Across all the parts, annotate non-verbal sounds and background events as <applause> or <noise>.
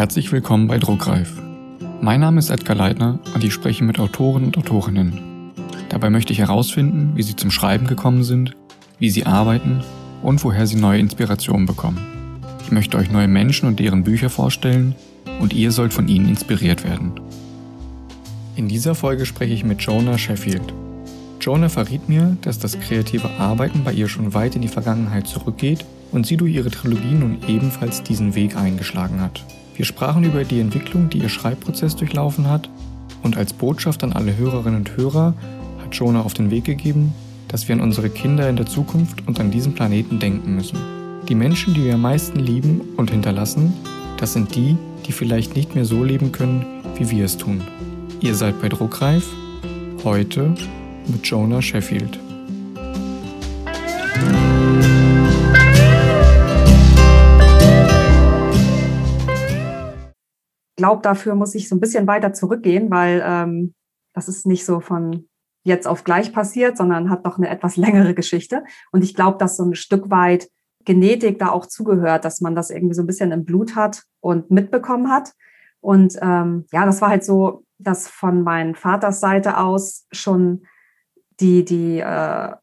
Herzlich willkommen bei Druckreif. Mein Name ist Edgar Leitner und ich spreche mit Autoren und Autorinnen. Dabei möchte ich herausfinden, wie sie zum Schreiben gekommen sind, wie sie arbeiten und woher sie neue Inspirationen bekommen. Ich möchte euch neue Menschen und deren Bücher vorstellen und ihr sollt von ihnen inspiriert werden. In dieser Folge spreche ich mit Jonah Sheffield. Jonah verriet mir, dass das kreative Arbeiten bei ihr schon weit in die Vergangenheit zurückgeht und sie durch ihre Trilogie nun ebenfalls diesen Weg eingeschlagen hat. Wir sprachen über die Entwicklung, die ihr Schreibprozess durchlaufen hat und als Botschaft an alle Hörerinnen und Hörer hat Jonah auf den Weg gegeben, dass wir an unsere Kinder in der Zukunft und an diesem Planeten denken müssen. Die Menschen, die wir am meisten lieben und hinterlassen, das sind die, die vielleicht nicht mehr so leben können, wie wir es tun. Ihr seid bei Druckreif, heute mit Jonah Sheffield. Glaube, dafür muss ich so ein bisschen weiter zurückgehen, weil ähm, das ist nicht so von jetzt auf gleich passiert, sondern hat doch eine etwas längere Geschichte. Und ich glaube, dass so ein Stück weit Genetik da auch zugehört, dass man das irgendwie so ein bisschen im Blut hat und mitbekommen hat. Und ähm, ja, das war halt so, dass von meinen Vaters Seite aus schon die, die äh,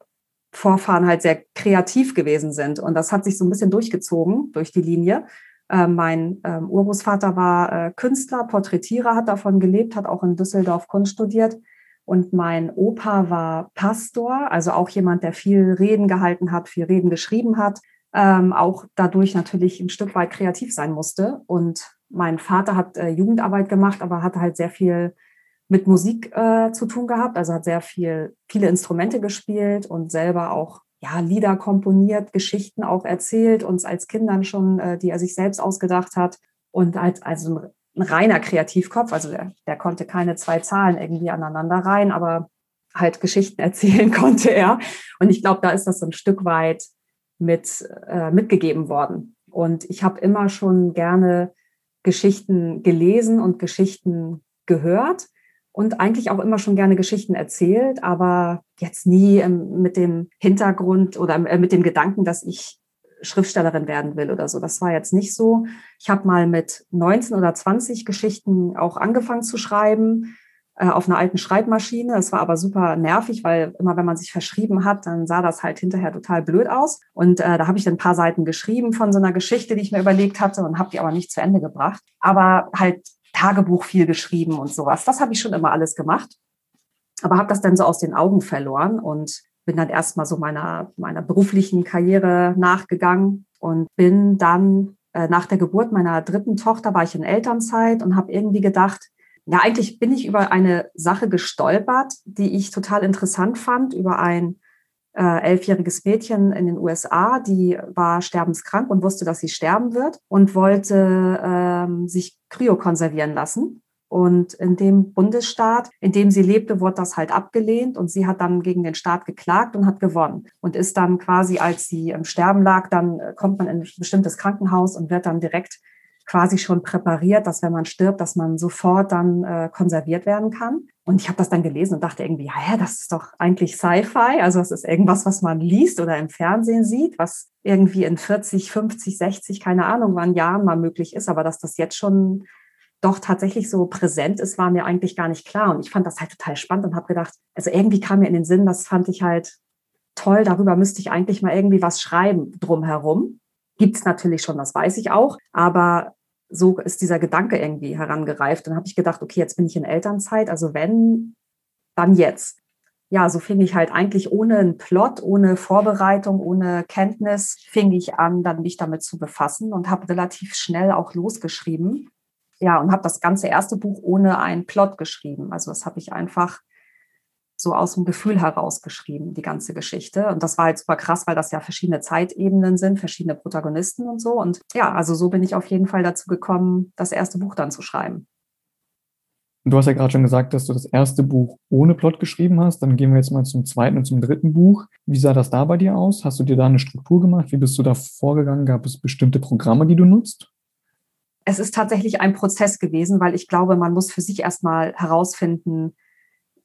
Vorfahren halt sehr kreativ gewesen sind. Und das hat sich so ein bisschen durchgezogen durch die Linie. Äh, mein ähm, Urgroßvater war äh, Künstler, Porträtierer, hat davon gelebt, hat auch in Düsseldorf Kunst studiert. Und mein Opa war Pastor, also auch jemand, der viel Reden gehalten hat, viel Reden geschrieben hat, ähm, auch dadurch natürlich ein Stück weit kreativ sein musste. Und mein Vater hat äh, Jugendarbeit gemacht, aber hat halt sehr viel mit Musik äh, zu tun gehabt, also hat sehr viel, viele Instrumente gespielt und selber auch ja, Lieder komponiert, Geschichten auch erzählt, uns als Kindern schon, äh, die er sich selbst ausgedacht hat. Und als also ein, ein reiner Kreativkopf, also der, der konnte keine zwei Zahlen irgendwie aneinander rein, aber halt Geschichten <laughs> erzählen konnte er. Und ich glaube, da ist das so ein Stück weit mit, äh, mitgegeben worden. Und ich habe immer schon gerne Geschichten gelesen und Geschichten gehört und eigentlich auch immer schon gerne Geschichten erzählt, aber jetzt nie mit dem Hintergrund oder äh, mit dem Gedanken, dass ich Schriftstellerin werden will oder so. Das war jetzt nicht so. Ich habe mal mit 19 oder 20 Geschichten auch angefangen zu schreiben äh, auf einer alten Schreibmaschine. Das war aber super nervig, weil immer wenn man sich verschrieben hat, dann sah das halt hinterher total blöd aus. Und äh, da habe ich dann ein paar Seiten geschrieben von so einer Geschichte, die ich mir überlegt hatte und habe die aber nicht zu Ende gebracht. Aber halt Tagebuch viel geschrieben und sowas. Das habe ich schon immer alles gemacht, aber habe das dann so aus den Augen verloren und bin dann erstmal so meiner, meiner beruflichen Karriere nachgegangen und bin dann äh, nach der Geburt meiner dritten Tochter war ich in Elternzeit und habe irgendwie gedacht, ja, eigentlich bin ich über eine Sache gestolpert, die ich total interessant fand, über ein äh, elfjähriges Mädchen in den USA, die war sterbenskrank und wusste, dass sie sterben wird und wollte ähm, sich kryokonservieren lassen. Und in dem Bundesstaat, in dem sie lebte, wurde das halt abgelehnt und sie hat dann gegen den Staat geklagt und hat gewonnen und ist dann quasi, als sie im Sterben lag, dann äh, kommt man in ein bestimmtes Krankenhaus und wird dann direkt quasi schon präpariert, dass wenn man stirbt, dass man sofort dann äh, konserviert werden kann. Und ich habe das dann gelesen und dachte irgendwie, ja, das ist doch eigentlich Sci-Fi. Also es ist irgendwas, was man liest oder im Fernsehen sieht, was irgendwie in 40, 50, 60, keine Ahnung, wann Jahren mal möglich ist. Aber dass das jetzt schon doch tatsächlich so präsent ist, war mir eigentlich gar nicht klar. Und ich fand das halt total spannend und habe gedacht, also irgendwie kam mir in den Sinn, das fand ich halt toll, darüber müsste ich eigentlich mal irgendwie was schreiben drumherum. Gibt es natürlich schon, das weiß ich auch. Aber so ist dieser Gedanke irgendwie herangereift. Dann habe ich gedacht, okay, jetzt bin ich in Elternzeit, also wenn, dann jetzt. Ja, so fing ich halt eigentlich ohne einen Plot, ohne Vorbereitung, ohne Kenntnis, fing ich an, dann mich damit zu befassen und habe relativ schnell auch losgeschrieben. Ja, und habe das ganze erste Buch ohne einen Plot geschrieben. Also das habe ich einfach so aus dem Gefühl heraus geschrieben, die ganze Geschichte. Und das war halt super krass, weil das ja verschiedene Zeitebenen sind, verschiedene Protagonisten und so. Und ja, also so bin ich auf jeden Fall dazu gekommen, das erste Buch dann zu schreiben. Du hast ja gerade schon gesagt, dass du das erste Buch ohne Plot geschrieben hast. Dann gehen wir jetzt mal zum zweiten und zum dritten Buch. Wie sah das da bei dir aus? Hast du dir da eine Struktur gemacht? Wie bist du da vorgegangen? Gab es bestimmte Programme, die du nutzt? Es ist tatsächlich ein Prozess gewesen, weil ich glaube, man muss für sich erstmal herausfinden,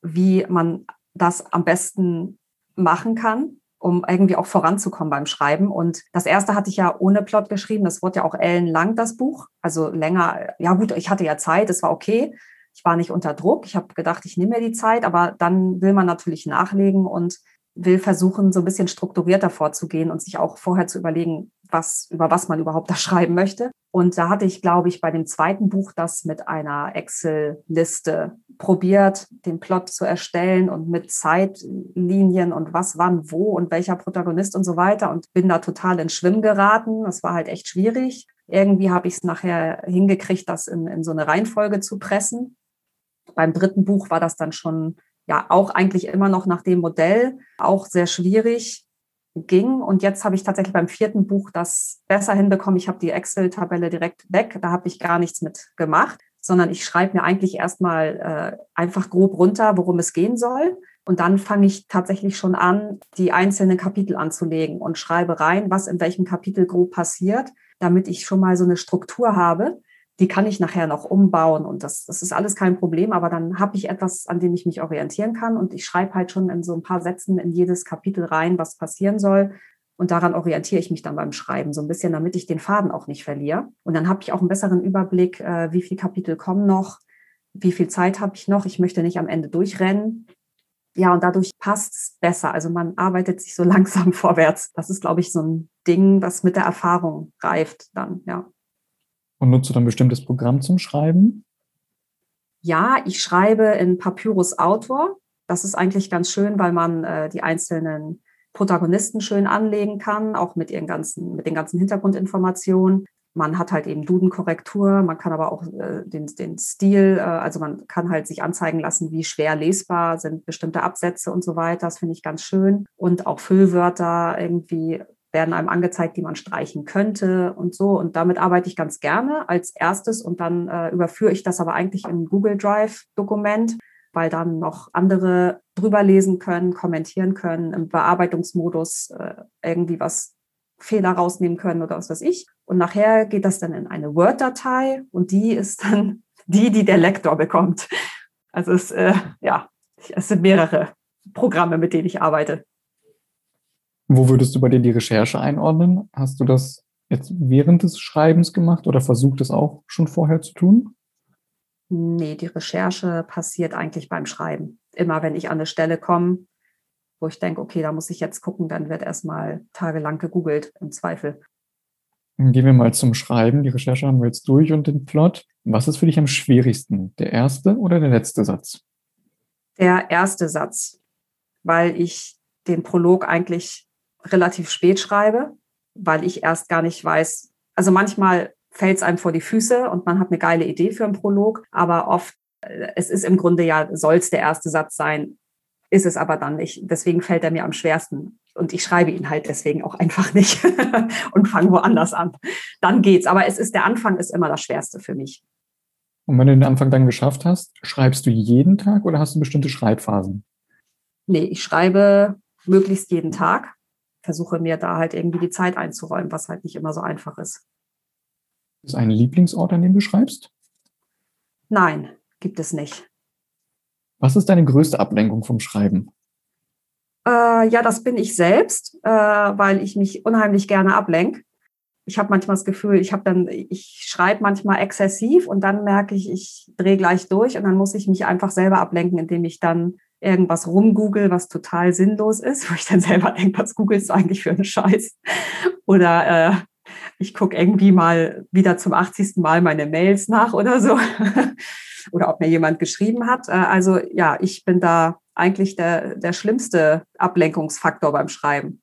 wie man das am besten machen kann. um irgendwie auch voranzukommen beim Schreiben. Und das erste hatte ich ja ohne Plot geschrieben. Das wurde ja auch ellenlang, das Buch. Also länger, ja gut, ich hatte ja Zeit, es war okay. Ich war nicht unter Druck. Ich habe gedacht, ich nehme mir die Zeit, aber dann will man natürlich nachlegen und will versuchen, so ein bisschen strukturierter vorzugehen und sich auch vorher zu überlegen, was, über was man überhaupt da <laughs> schreiben möchte. Und da hatte ich, glaube ich, bei dem zweiten Buch das mit einer Excel-Liste probiert, den Plot zu erstellen und mit Zeitlinien und was, wann, wo und welcher Protagonist und so weiter und bin da total ins Schwimmen geraten. Das war halt echt schwierig. Irgendwie habe ich es nachher hingekriegt, das in, in so eine Reihenfolge zu pressen. Beim dritten Buch war das dann schon ja auch eigentlich immer noch nach dem Modell, auch sehr schwierig ging. Und jetzt habe ich tatsächlich beim vierten Buch das besser hinbekommen. Ich habe die Excel-Tabelle direkt weg. Da habe ich gar nichts mit gemacht, sondern ich schreibe mir eigentlich erstmal äh, einfach grob runter, worum es gehen soll. Und dann fange ich tatsächlich schon an, die einzelnen Kapitel anzulegen und schreibe rein, was in welchem Kapitel grob passiert, damit ich schon mal so eine Struktur habe die kann ich nachher noch umbauen und das, das ist alles kein Problem, aber dann habe ich etwas, an dem ich mich orientieren kann und ich schreibe halt schon in so ein paar Sätzen in jedes Kapitel rein, was passieren soll. Und daran orientiere ich mich dann beim Schreiben so ein bisschen, damit ich den Faden auch nicht verliere. Und dann habe ich auch einen besseren Überblick, äh, wie viele Kapitel kommen noch, wie viel Zeit habe ich noch. Ich möchte nicht am Ende durchrennen. Ja, und dadurch passt es besser. Also man arbeitet sich so <laughs> langsam vorwärts. Das ist, glaube ich, so ein Ding, was mit der Erfahrung reift dann, ja. Und nutzt du dann ein bestimmtes Programm zum Schreiben? Ja, ich schreibe in Papyrus Autor. Das ist eigentlich ganz schön, weil man äh, die einzelnen Protagonisten schön anlegen kann, auch mit ihren ganzen, mit den ganzen Hintergrundinformationen. Man hat halt eben Dudenkorrektur, man kann aber auch äh, den, den Stil, äh, also man kann halt sich anzeigen lassen, wie schwer lesbar sind bestimmte Absätze und so weiter. Das finde ich ganz schön. Und auch Füllwörter irgendwie werden einem angezeigt, die man streichen könnte und so. Und damit arbeite ich ganz gerne als erstes und dann äh, überführe ich das aber eigentlich in Google Drive-Dokument, weil dann noch andere drüber lesen können, kommentieren können, im Bearbeitungsmodus äh, irgendwie was Fehler rausnehmen können oder was weiß ich. Und nachher geht das dann in eine Word-Datei und die ist dann <laughs> die, die der Lektor bekommt. Also es, äh, ja, es sind mehrere Programme, mit denen ich arbeite. Wo würdest du bei dir die Recherche einordnen? Hast du das jetzt während des Schreibens gemacht oder versucht es auch schon vorher zu tun? Nee, die Recherche passiert eigentlich beim Schreiben. Immer wenn ich an eine Stelle komme, wo ich denke, okay, da muss ich jetzt gucken, dann wird erstmal tagelang gegoogelt, im Zweifel. Gehen wir mal zum Schreiben. Die Recherche haben wir jetzt durch und den Plot. Was ist für dich am schwierigsten? Der erste oder der letzte Satz? Der erste Satz, weil ich den Prolog eigentlich relativ spät schreibe, weil ich erst gar nicht weiß, also manchmal fällt es einem vor die Füße und man hat eine geile Idee für einen Prolog, aber oft, äh, es ist im Grunde ja, soll es der erste Satz sein, ist es aber dann nicht. Deswegen fällt er mir am schwersten. Und ich schreibe ihn halt deswegen auch einfach nicht <laughs> und fange woanders an. Dann geht's. Aber es ist, der Anfang ist immer das Schwerste für mich. Und wenn du den Anfang dann geschafft hast, schreibst du jeden Tag oder hast du bestimmte Schreibphasen? Nee, ich schreibe möglichst jeden Tag versuche mir da halt irgendwie die Zeit einzuräumen, was halt nicht immer so einfach ist. Ist ein Lieblingsort, an dem du schreibst? Nein, gibt es nicht. Was ist deine größte Ablenkung vom Schreiben? Äh, ja, das bin ich selbst, äh, weil ich mich unheimlich gerne ablenke. Ich habe manchmal das Gefühl, ich habe dann, ich schreibe manchmal exzessiv und dann merke ich, ich drehe gleich durch und dann muss ich mich einfach selber ablenken, indem ich dann irgendwas rumgoogle, was total sinnlos ist, <laughs> wo ich dann selber denke, was googelst du eigentlich für einen Scheiß? Oder äh, ich gucke irgendwie mal wieder zum 80. Mal meine Mails nach oder so. <laughs> oder ob mir jemand geschrieben hat. Äh, also ja, ich bin da eigentlich der, der schlimmste Ablenkungsfaktor beim Schreiben.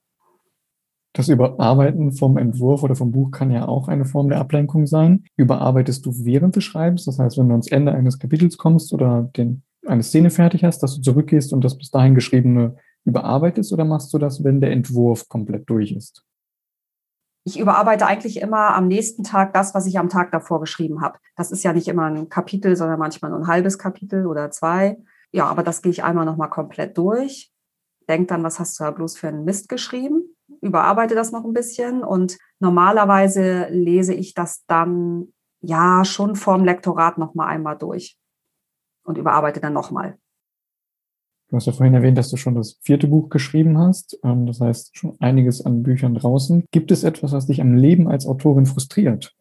Das Überarbeiten vom Entwurf oder vom Buch kann ja auch eine Form der Ablenkung sein. Überarbeitest du während des Schreibens? Das heißt, wenn du ans Ende eines Kapitels kommst oder den eine Szene fertig hast, dass du zurückgehst und das bis dahin geschriebene überarbeitest oder machst du das, wenn der Entwurf komplett durch ist? Ich überarbeite eigentlich immer am nächsten Tag das, was ich am Tag davor geschrieben habe. Das ist ja nicht immer ein Kapitel, sondern manchmal nur ein halbes Kapitel oder zwei. Ja, aber das gehe ich einmal nochmal komplett durch. Denk dann, was hast du da bloß für einen Mist geschrieben? Überarbeite das noch ein bisschen und normalerweise lese ich das dann ja schon vorm Lektorat nochmal einmal durch und überarbeite dann nochmal. Du hast ja vorhin erwähnt, dass du schon das vierte Buch geschrieben hast. Ähm, das heißt, schon einiges an Büchern draußen. Gibt es etwas, was dich am Leben als Autorin frustriert?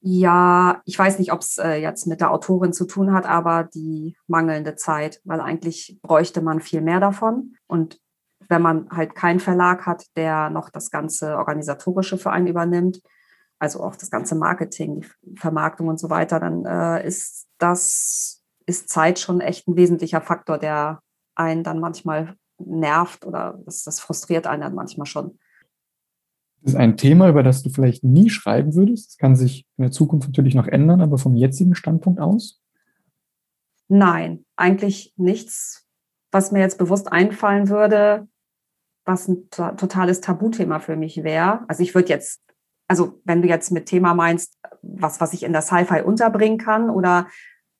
Ja, ich weiß nicht, ob es äh, jetzt mit der Autorin zu tun hat, aber die mangelnde Zeit, weil eigentlich bräuchte man viel mehr davon. Und wenn man halt keinen Verlag hat, der noch das ganze Organisatorische für einen übernimmt, also auch das ganze Marketing, die Vermarktung und so weiter, dann äh, ist das, ist Zeit schon echt ein wesentlicher Faktor, der einen dann manchmal nervt oder das, das frustriert einen dann manchmal schon. Das ist ein Thema, über das du vielleicht nie schreiben würdest. Das kann sich in der Zukunft natürlich noch ändern, aber vom jetzigen Standpunkt aus? Nein, eigentlich nichts, was mir jetzt bewusst einfallen würde, was ein totales Tabuthema für mich wäre. Also ich würde jetzt, also wenn du jetzt mit Thema meinst, was, was ich in der Sci-Fi unterbringen kann oder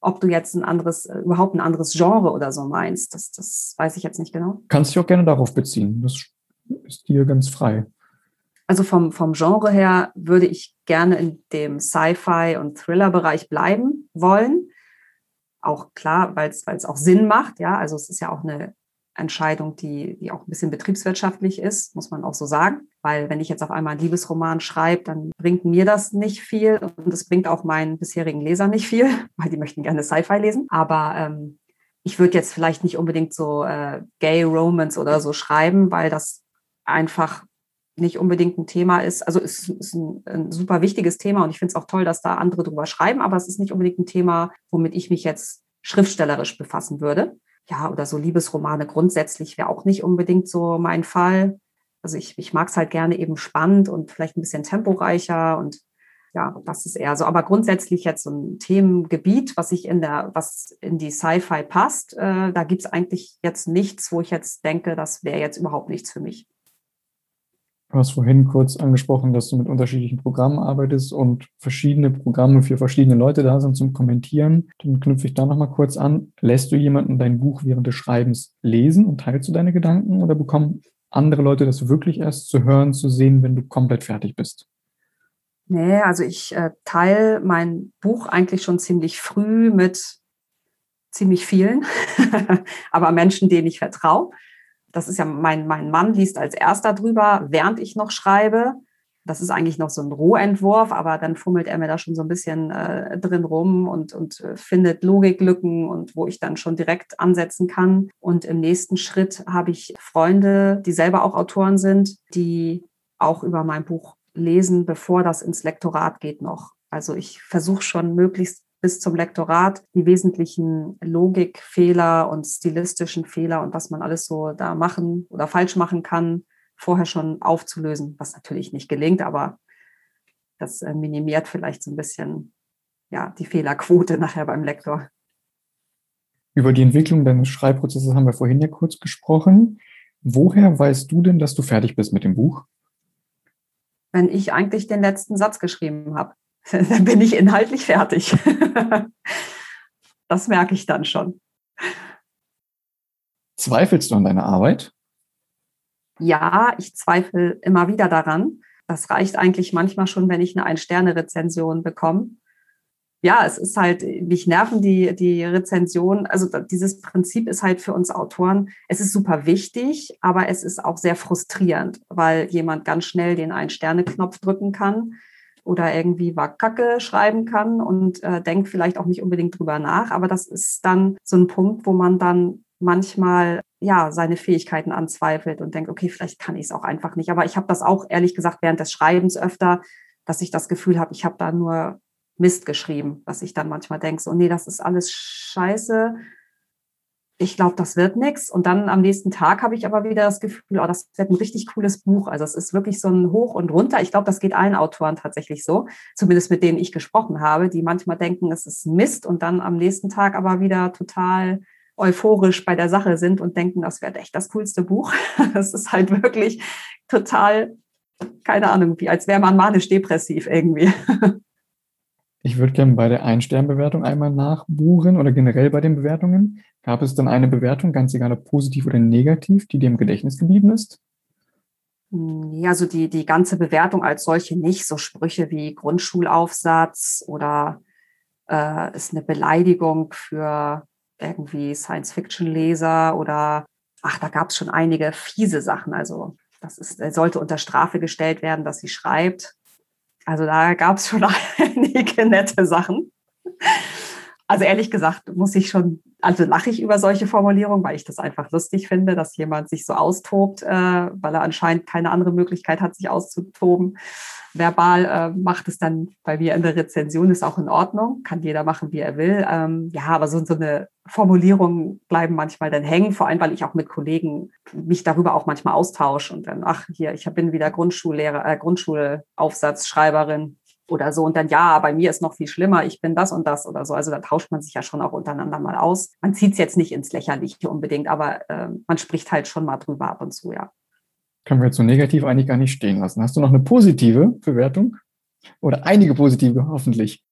ob du jetzt ein anderes, überhaupt ein anderes Genre oder so meinst, das, das weiß ich jetzt nicht genau. Kannst dich auch gerne darauf beziehen. Das ist dir ganz frei. Also vom, vom Genre her würde ich gerne in dem Sci-Fi- und Thriller-Bereich bleiben wollen. Auch klar, weil es auch Sinn macht. Ja, also es ist ja auch eine Entscheidung, die, die auch ein bisschen betriebswirtschaftlich ist, muss man auch so sagen. Weil wenn ich jetzt auf einmal einen Liebesroman schreibe, dann bringt mir das nicht viel und es bringt auch meinen bisherigen Lesern nicht viel, <laughs> weil die möchten gerne Sci-Fi lesen. Aber ähm, ich würde jetzt vielleicht nicht unbedingt so äh, Gay Romance oder so schreiben, weil das einfach nicht unbedingt ein Thema ist. Also es ist ein, ein super wichtiges Thema und ich finde es auch toll, dass da andere drüber schreiben, aber es ist nicht unbedingt ein Thema, womit ich mich jetzt schriftstellerisch befassen würde. Ja, oder so Liebesromane grundsätzlich wäre auch nicht unbedingt so mein Fall. Also ich, ich mag es halt gerne eben spannend und vielleicht ein bisschen temporeicher und ja, das ist eher so. Aber grundsätzlich jetzt so ein Themengebiet, was ich in der, was in die Sci-Fi passt, äh, da gibt es eigentlich jetzt nichts, wo ich jetzt denke, das wäre jetzt überhaupt nichts für mich. Du hast vorhin kurz angesprochen, dass du mit unterschiedlichen Programmen arbeitest und verschiedene Programme für verschiedene Leute da sind zum Kommentieren. Dann knüpfe ich da nochmal kurz an. Lässt du jemanden dein Buch während des Schreibens lesen und teilst du deine Gedanken oder bekommen andere Leute das wirklich erst zu hören, zu sehen, wenn du komplett fertig bist? Nee, also ich äh, teile mein Buch eigentlich schon ziemlich früh mit ziemlich vielen, <laughs> aber Menschen, denen ich vertraue das ist ja mein, mein Mann liest als erster drüber, während ich noch schreibe. Das ist eigentlich noch so ein Rohentwurf, aber dann fummelt er mir da schon so ein bisschen äh, drin rum und, und äh, findet Logiklücken und wo ich dann schon direkt ansetzen kann. Und im nächsten Schritt habe ich Freunde, die selber auch Autoren sind, die auch über mein Buch lesen, bevor das ins Lektorat geht noch. Also ich versuche schon möglichst bis zum Lektorat die wesentlichen Logikfehler und stilistischen Fehler und was man alles so da machen oder falsch machen kann, vorher schon aufzulösen, was natürlich nicht gelingt, aber das äh, minimiert vielleicht so ein bisschen ja, die Fehlerquote nachher beim Lektor. Über die Entwicklung deines Schreibprozesses haben wir vorhin ja kurz gesprochen. Woher weißt du denn, dass du fertig bist mit dem Buch? Wenn ich eigentlich den letzten Satz geschrieben habe. <laughs> dann bin ich inhaltlich fertig. <laughs> das merke ich dann schon. Zweifelst du an deiner Arbeit? Ja, ich zweifle immer wieder daran. Das reicht eigentlich manchmal schon, wenn ich eine Ein-Sterne-Rezension bekomme. Ja, es ist halt, mich nerven die, die Rezensionen. Also dieses Prinzip ist halt für uns Autoren, es ist super wichtig, aber es ist auch sehr frustrierend, weil jemand ganz schnell den Ein-Sterne-Knopf drücken kann oder irgendwie Kacke schreiben kann und äh, denkt vielleicht auch nicht unbedingt drüber nach. Aber das ist dann so ein Punkt, wo man dann manchmal ja seine Fähigkeiten anzweifelt und denkt, okay, vielleicht kann ich es auch einfach nicht. Aber ich habe das auch ehrlich gesagt während des Schreibens öfter, dass ich das Gefühl habe, ich habe da nur Mist geschrieben, dass ich dann manchmal denke, so nee, das ist alles scheiße ich glaube, das wird nichts. Und dann am nächsten Tag habe ich aber wieder das Gefühl, oh, das wird ein richtig cooles Buch. Also es ist wirklich so ein Hoch und runter. Ich glaube, das geht allen Autoren tatsächlich so, zumindest mit denen ich gesprochen habe, die manchmal denken, es ist Mist und dann am nächsten Tag aber wieder total euphorisch bei der Sache sind und denken, das wird echt das coolste Buch. <laughs> Das ist halt wirklich total, keine Ahnung, wie als wäre man manisch-depressiv irgendwie. <laughs> Ich würde gerne bei der Ein-Stern-Bewertung einmal nachbuchen oder generell bei den Bewertungen. Gab es dann eine Bewertung, ganz egal ob positiv oder negativ, die dir im Gedächtnis geblieben ist? Hm, ja, also die, die ganze Bewertung als solche nicht. So Sprüche wie Grundschulaufsatz oder äh, ist eine Beleidigung für irgendwie Science-Fiction-Leser oder ach, da gab es schon einige fiese Sachen. Also das ist, sollte unter Strafe gestellt werden, dass sie schreibt. Also da gab es schon <laughs> einige nette Sachen. Also ehrlich gesagt muss ich schon, also lache ich über solche Formulierungen, weil ich das einfach lustig finde, dass jemand sich so austobt, äh, weil er anscheinend keine andere Möglichkeit hat, sich auszutoben. Verbal äh, macht es dann bei mir in der Rezension, ist auch in Ordnung, kann jeder machen, wie er will. Ähm, ja, aber so, so eine Formulierung bleiben manchmal dann hängen, vor allem, weil ich auch mit Kollegen mich darüber auch manchmal austausche und dann, ach, hier, ich bin wieder Grundschullehrer, äh, Grundschulaufsatzschreiberin oder so und dann, ja, bei mir ist noch viel schlimmer, ich bin das und das oder so. Also da tauscht man sich ja schon auch untereinander mal aus. Man zieht es jetzt nicht ins Lächerliche unbedingt, aber äh, man spricht halt schon mal drüber ab und zu, ja. Können wir jetzt so negativ eigentlich gar nicht stehen lassen. Hast du noch eine positive Bewertung? Oder einige positive, hoffentlich.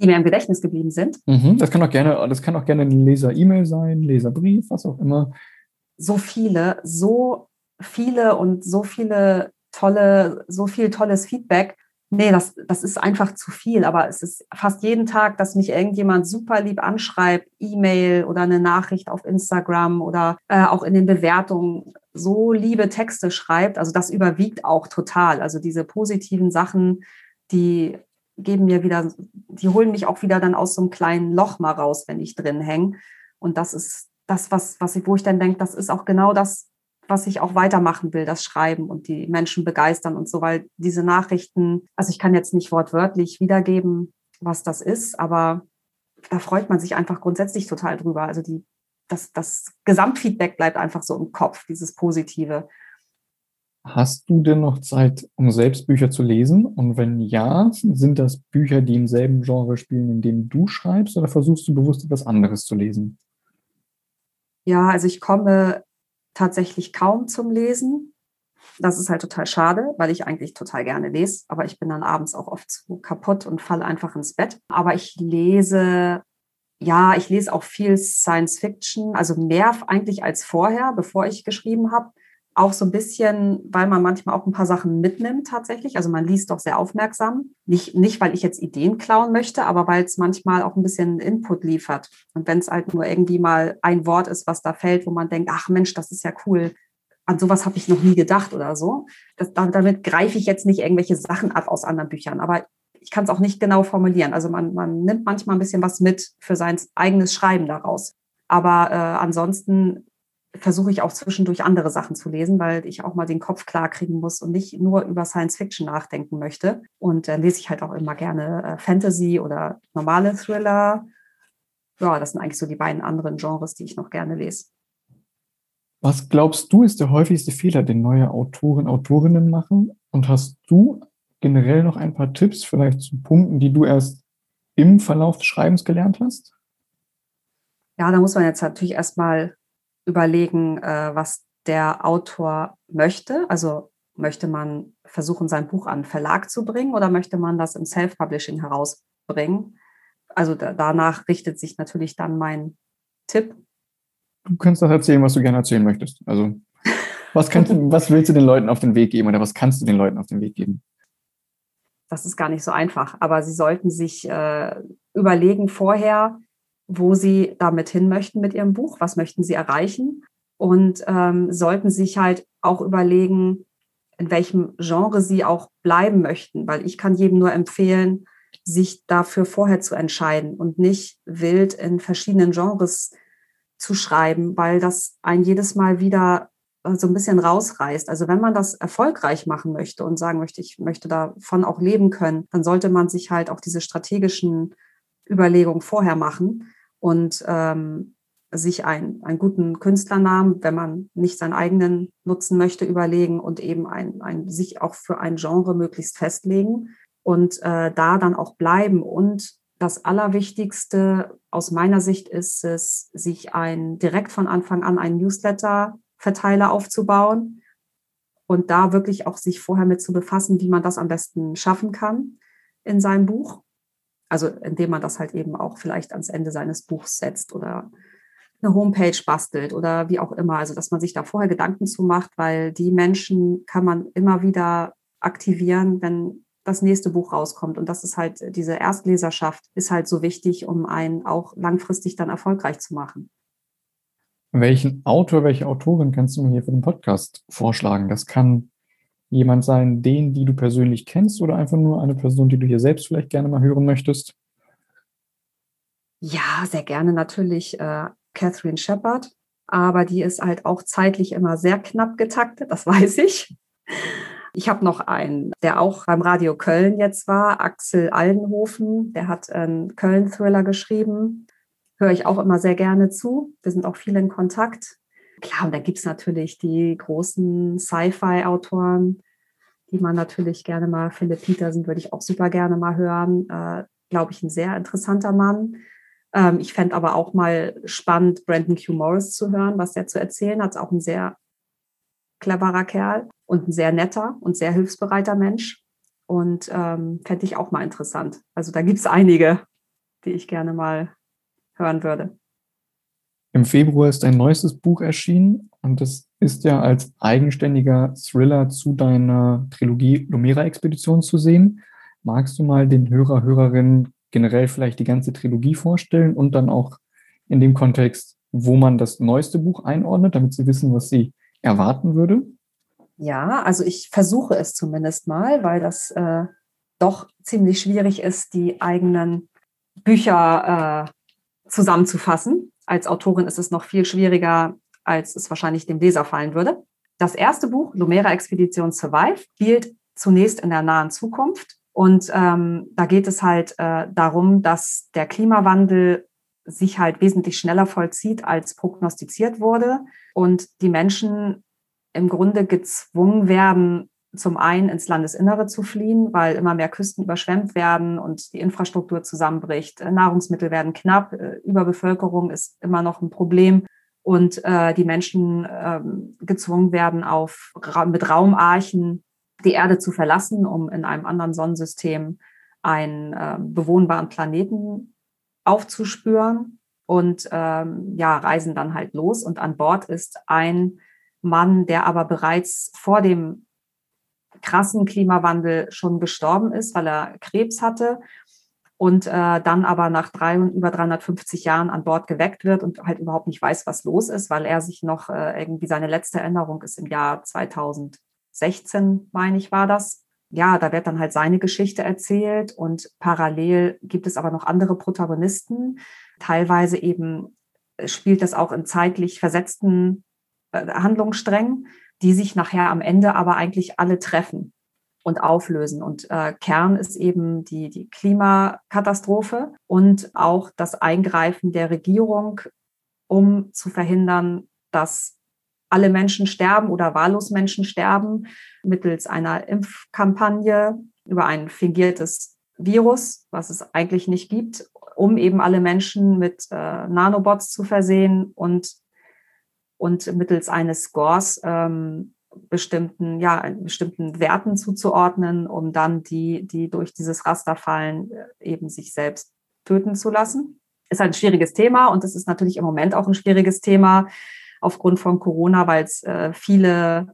Die mir im Gedächtnis geblieben sind. Mhm, das kann auch gerne, das kann auch gerne ein Leser-E-Mail sein, Leserbrief, was auch immer. So viele, so viele und so viele tolle, so viel tolles Feedback nee, das, das ist einfach zu viel. Aber es ist fast jeden Tag, dass mich irgendjemand super lieb anschreibt, E-Mail oder eine Nachricht auf Instagram oder äh, auch in den Bewertungen so liebe Texte schreibt. Also das überwiegt auch total. Also diese positiven Sachen, die geben mir wieder, die holen mich auch wieder dann aus so einem kleinen Loch mal raus, wenn ich drin hänge. Und das ist das, was, was ich, wo ich dann denke, das ist auch genau das, was ich auch weitermachen will, das Schreiben und die Menschen begeistern und so, weil diese Nachrichten, also ich kann jetzt nicht wortwörtlich wiedergeben, was das ist, aber da freut man sich einfach grundsätzlich total drüber. Also die, das, das Gesamtfeedback bleibt einfach so im Kopf, dieses Positive. Hast du denn noch Zeit, um selbst Bücher zu lesen? Und wenn ja, sind das Bücher, die im selben Genre spielen, in dem du schreibst, oder versuchst du bewusst etwas anderes zu lesen? Ja, also ich komme tatsächlich kaum zum Lesen. Das ist halt total schade, weil ich eigentlich total gerne lese, aber ich bin dann abends auch oft zu kaputt und falle einfach ins Bett. Aber ich lese, ja, ich lese auch viel Science Fiction, also mehr eigentlich als vorher, bevor ich geschrieben habe auch so ein bisschen, weil man manchmal auch ein paar Sachen mitnimmt tatsächlich. Also man liest doch sehr aufmerksam. Nicht, nicht weil ich jetzt Ideen klauen möchte, aber weil es manchmal auch ein bisschen Input liefert. Und wenn es halt nur irgendwie mal ein Wort ist, was da fällt, wo man denkt, ach Mensch, das ist ja cool. An sowas habe ich noch nie gedacht oder so. Das, damit greife ich jetzt nicht irgendwelche Sachen ab aus anderen Büchern. Aber ich kann es auch nicht genau formulieren. Also man, man nimmt manchmal ein bisschen was mit für sein eigenes Schreiben daraus. Aber äh, ansonsten versuche ich auch zwischendurch andere Sachen zu lesen, weil ich auch mal den Kopf klar kriegen muss und nicht nur über Science Fiction nachdenken möchte. Und äh, lese ich halt auch immer gerne äh, Fantasy oder normale Thriller. Ja, das sind eigentlich so die beiden anderen Genres, die ich noch gerne lese. Was glaubst du, ist der häufigste Fehler, den neue Autoren, Autorinnen machen? Und hast du generell noch ein paar Tipps, vielleicht zu Punkten, die du erst im Verlauf des Schreibens gelernt hast? Ja, da muss man jetzt natürlich erstmal überlegen, äh, was der Autor möchte. Also möchte man versuchen, sein Buch an den Verlag zu bringen oder möchte man das im Self-Publishing herausbringen? Also da, danach richtet sich natürlich dann mein Tipp. Du kannst doch erzählen, was du gerne erzählen möchtest. Also was, kannst, was willst du den Leuten auf den Weg geben oder was kannst du den Leuten auf den Weg geben? Das ist gar nicht so einfach, aber sie sollten sich äh, überlegen vorher, wo sie damit hin möchten mit ihrem Buch, was möchten sie erreichen und ähm, sollten sich halt auch überlegen, in welchem Genre sie auch bleiben möchten, weil ich kann jedem nur empfehlen, sich dafür vorher zu entscheiden und nicht wild in verschiedenen Genres zu schreiben, weil das ein jedes Mal wieder äh, so ein bisschen rausreißt. Also wenn man das erfolgreich machen möchte und sagen möchte, ich möchte davon auch leben können, dann sollte man sich halt auch diese strategischen Überlegungen vorher machen und ähm, sich ein, einen guten Künstlernamen, wenn man nicht seinen eigenen nutzen möchte, überlegen und eben ein, ein, sich auch für ein Genre möglichst festlegen und äh, da dann auch bleiben. Und das Allerwichtigste aus meiner Sicht ist es, sich ein direkt von Anfang an einen Newsletter-Verteiler aufzubauen und da wirklich auch sich vorher mit zu befassen, wie man das am besten schaffen kann in seinem Buch also indem man das halt eben auch vielleicht ans Ende seines Buchs setzt oder eine Homepage bastelt oder wie auch immer. Also dass man sich da vorher Gedanken zu macht, weil die Menschen kann man immer wieder aktivieren, wenn das nächste Buch rauskommt. Und das ist halt, diese Erstleserschaft ist halt so wichtig, um einen auch langfristig dann erfolgreich zu machen. Welchen Autor, welche Autorin kannst du mir hier für den Podcast vorschlagen? Das kann jemand sein, den, die du persönlich kennst oder einfach nur eine Person, die du hier selbst vielleicht gerne mal hören möchtest? Ja, sehr gerne natürlich äh, Catherine Shepard, aber die ist halt auch zeitlich immer sehr knapp getaktet, das <laughs> weiß ich. Ich habe noch einen, der auch beim Radio Köln jetzt war, Axel Aldenhofen, der hat einen Köln-Thriller geschrieben. Höre ich auch immer sehr gerne zu. Wir sind auch viel in Kontakt. Klar, und da gibt es natürlich die großen Sci-Fi-Autoren, die man natürlich gerne mal, Philipp Petersen würde ich auch super gerne mal hören. Äh, Glaube ich, ein sehr interessanter Mann. Ähm, ich fände aber auch mal spannend, Brandon Q. Morris zu hören, was der zu erzählen hat. Auch ein sehr cleverer Kerl und ein sehr netter und sehr hilfsbereiter Mensch. Und ähm, fände ich auch mal interessant. Also da gibt es einige, die ich gerne mal hören würde. Im Februar ist ein neuestes Buch erschienen und das ist ja als eigenständiger Thriller zu deiner Trilogie Lumera-Expedition zu sehen. Magst du mal den Hörer, Hörerinnen generell vielleicht die ganze Trilogie vorstellen und dann auch in dem Kontext, wo man das neueste Buch einordnet, damit sie wissen, was sie erwarten würde? Ja, also ich versuche es zumindest mal, weil das äh, doch ziemlich schwierig ist, die eigenen Bücher äh, zusammenzufassen. Als Autorin ist es noch viel schwieriger, als es wahrscheinlich dem Leser fallen würde. Das erste Buch, Lumera Expedition Survive, spielt zunächst in der nahen Zukunft. Und ähm, da geht es halt äh, darum, dass der Klimawandel sich halt wesentlich schneller vollzieht, als prognostiziert wurde. Und die Menschen im Grunde gezwungen werden, zum einen ins Landesinnere zu fliehen, weil immer mehr Küsten überschwemmt werden und die Infrastruktur zusammenbricht. Nahrungsmittel werden knapp, äh, Überbevölkerung ist immer noch ein Problem und äh, die Menschen äh, gezwungen werden, auf, mit Raumarchen die Erde zu verlassen, um in einem anderen Sonnensystem einen äh, bewohnbaren Planeten aufzuspüren und ähm, ja, reisen dann halt los. Und an Bord ist ein Mann, der aber bereits vor dem krassen Klimawandel schon gestorben ist, weil er Krebs hatte und äh, dann aber nach drei, über 350 Jahren an Bord geweckt wird und halt überhaupt nicht weiß, was los ist, weil er sich noch äh, irgendwie seine letzte Erinnerung ist im Jahr 2016, meine ich, war das. Ja, da wird dann halt seine Geschichte erzählt und parallel gibt es aber noch andere Protagonisten. Teilweise eben spielt das auch in zeitlich versetzten äh, Handlungssträngen, die sich nachher am Ende aber eigentlich alle treffen und auflösen. Und äh, Kern ist eben die, die Klimakatastrophe und auch das Eingreifen der Regierung, um zu verhindern, dass alle Menschen sterben oder wahllos Menschen sterben, mittels einer Impfkampagne über ein fingiertes Virus, was es eigentlich nicht gibt, um eben alle Menschen mit äh, Nanobots zu versehen und und mittels eines Scores ähm, bestimmten, ja, bestimmten Werten zuzuordnen, um dann die, die durch dieses Raster fallen, äh, eben sich selbst töten zu lassen. Ist ein schwieriges Thema und es ist natürlich im Moment auch ein schwieriges Thema aufgrund von Corona, weil es äh, viele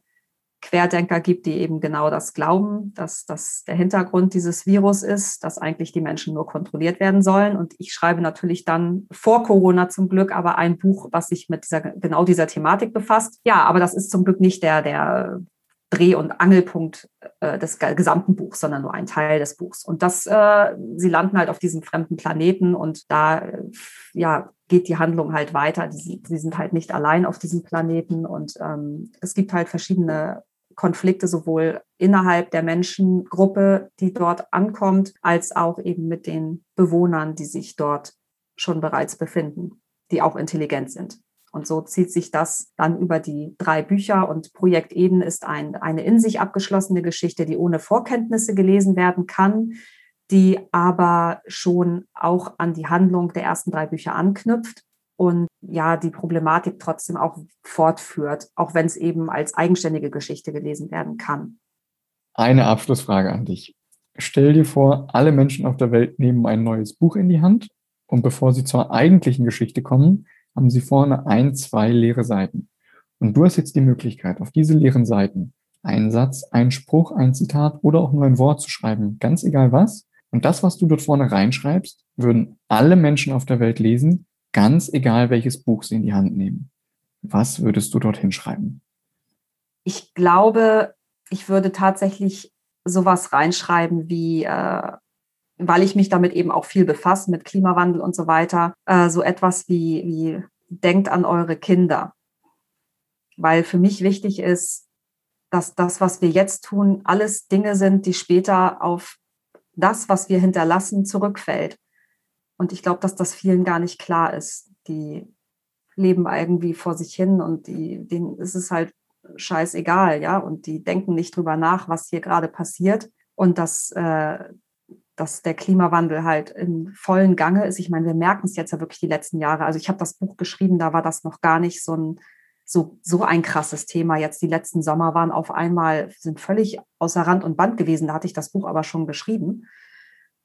Querdenker gibt, die eben genau das glauben, dass das der Hintergrund dieses Virus ist, dass eigentlich die Menschen nur kontrolliert werden sollen. Und ich schreibe natürlich dann vor Corona zum Glück aber ein Buch, was sich mit dieser, genau dieser Thematik befasst. Ja, aber das ist zum Glück nicht der, der Dreh- und Angelpunkt äh, des gesamten Buchs, sondern nur ein Teil des Buchs. Und das, äh, sie landen halt auf diesem fremden Planeten und da, äh, ja, geht die Handlung halt weiter. Sie sind halt nicht allein auf diesem Planeten und ähm, es gibt halt verschiedene Konflikte sowohl innerhalb der Menschengruppe, die dort ankommt, als auch eben mit den Bewohnern, die sich dort schon bereits befinden, die auch intelligent sind. Und so zieht sich das dann über die drei Bücher. Und Projekt Eden ist ein, eine in sich abgeschlossene Geschichte, die ohne Vorkenntnisse gelesen werden kann, die aber schon auch an die Handlung der ersten drei Bücher anknüpft und ja, die Problematik trotzdem auch fortführt, auch wenn es eben als eigenständige Geschichte gelesen werden kann. Eine Abschlussfrage an dich. Stell dir vor, alle Menschen auf der Welt nehmen ein neues Buch in die Hand und bevor sie zur eigentlichen Geschichte kommen, haben sie vorne ein, zwei leere Seiten. Und du hast jetzt die Möglichkeit, auf diese leeren Seiten einen Satz, einen Spruch, ein Zitat oder auch nur ein Wort zu schreiben, ganz egal was. Und das, was du dort vorne reinschreibst, würden alle Menschen auf der Welt lesen, ganz egal welches Buch sie in die Hand nehmen. Was würdest du dort hinschreiben? Ich glaube, ich würde tatsächlich sowas reinschreiben wie, äh, weil ich mich damit eben auch viel befasse mit Klimawandel und so weiter, äh, so etwas wie, wie denkt an eure Kinder. Weil für mich wichtig ist, dass das, was wir jetzt tun, alles Dinge sind, die später auf das, was wir hinterlassen, zurückfällt. Und ich glaube, dass das vielen gar nicht klar ist. Die leben irgendwie vor sich hin und die, denen ist es halt scheißegal, ja. Und die denken nicht drüber nach, was hier gerade passiert. Und dass, äh, dass der Klimawandel halt im vollen Gange ist. Ich meine, wir merken es jetzt ja wirklich die letzten Jahre. Also ich habe das Buch geschrieben, da war das noch gar nicht so ein so, so ein krasses Thema. Jetzt die letzten Sommer waren auf einmal, sind völlig außer Rand und Band gewesen. Da hatte ich das Buch aber schon geschrieben.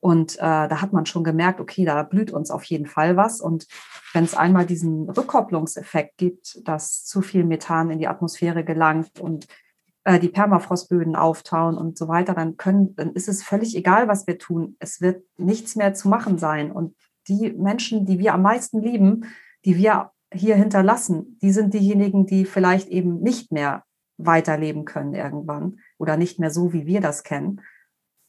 Und äh, da hat man schon gemerkt, okay, da blüht uns auf jeden Fall was. Und wenn es einmal diesen Rückkopplungseffekt gibt, dass zu viel Methan in die Atmosphäre gelangt und äh, die Permafrostböden auftauen und so weiter, dann können, dann ist es völlig egal, was wir tun. Es wird nichts mehr zu machen sein. Und die Menschen, die wir am meisten lieben, die wir hier hinterlassen, die sind diejenigen, die vielleicht eben nicht mehr weiterleben können irgendwann oder nicht mehr so, wie wir das kennen.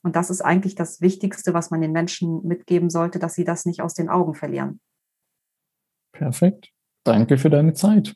Und das ist eigentlich das Wichtigste, was man den Menschen mitgeben sollte, dass sie das nicht aus den Augen verlieren. Perfekt. Danke für deine Zeit.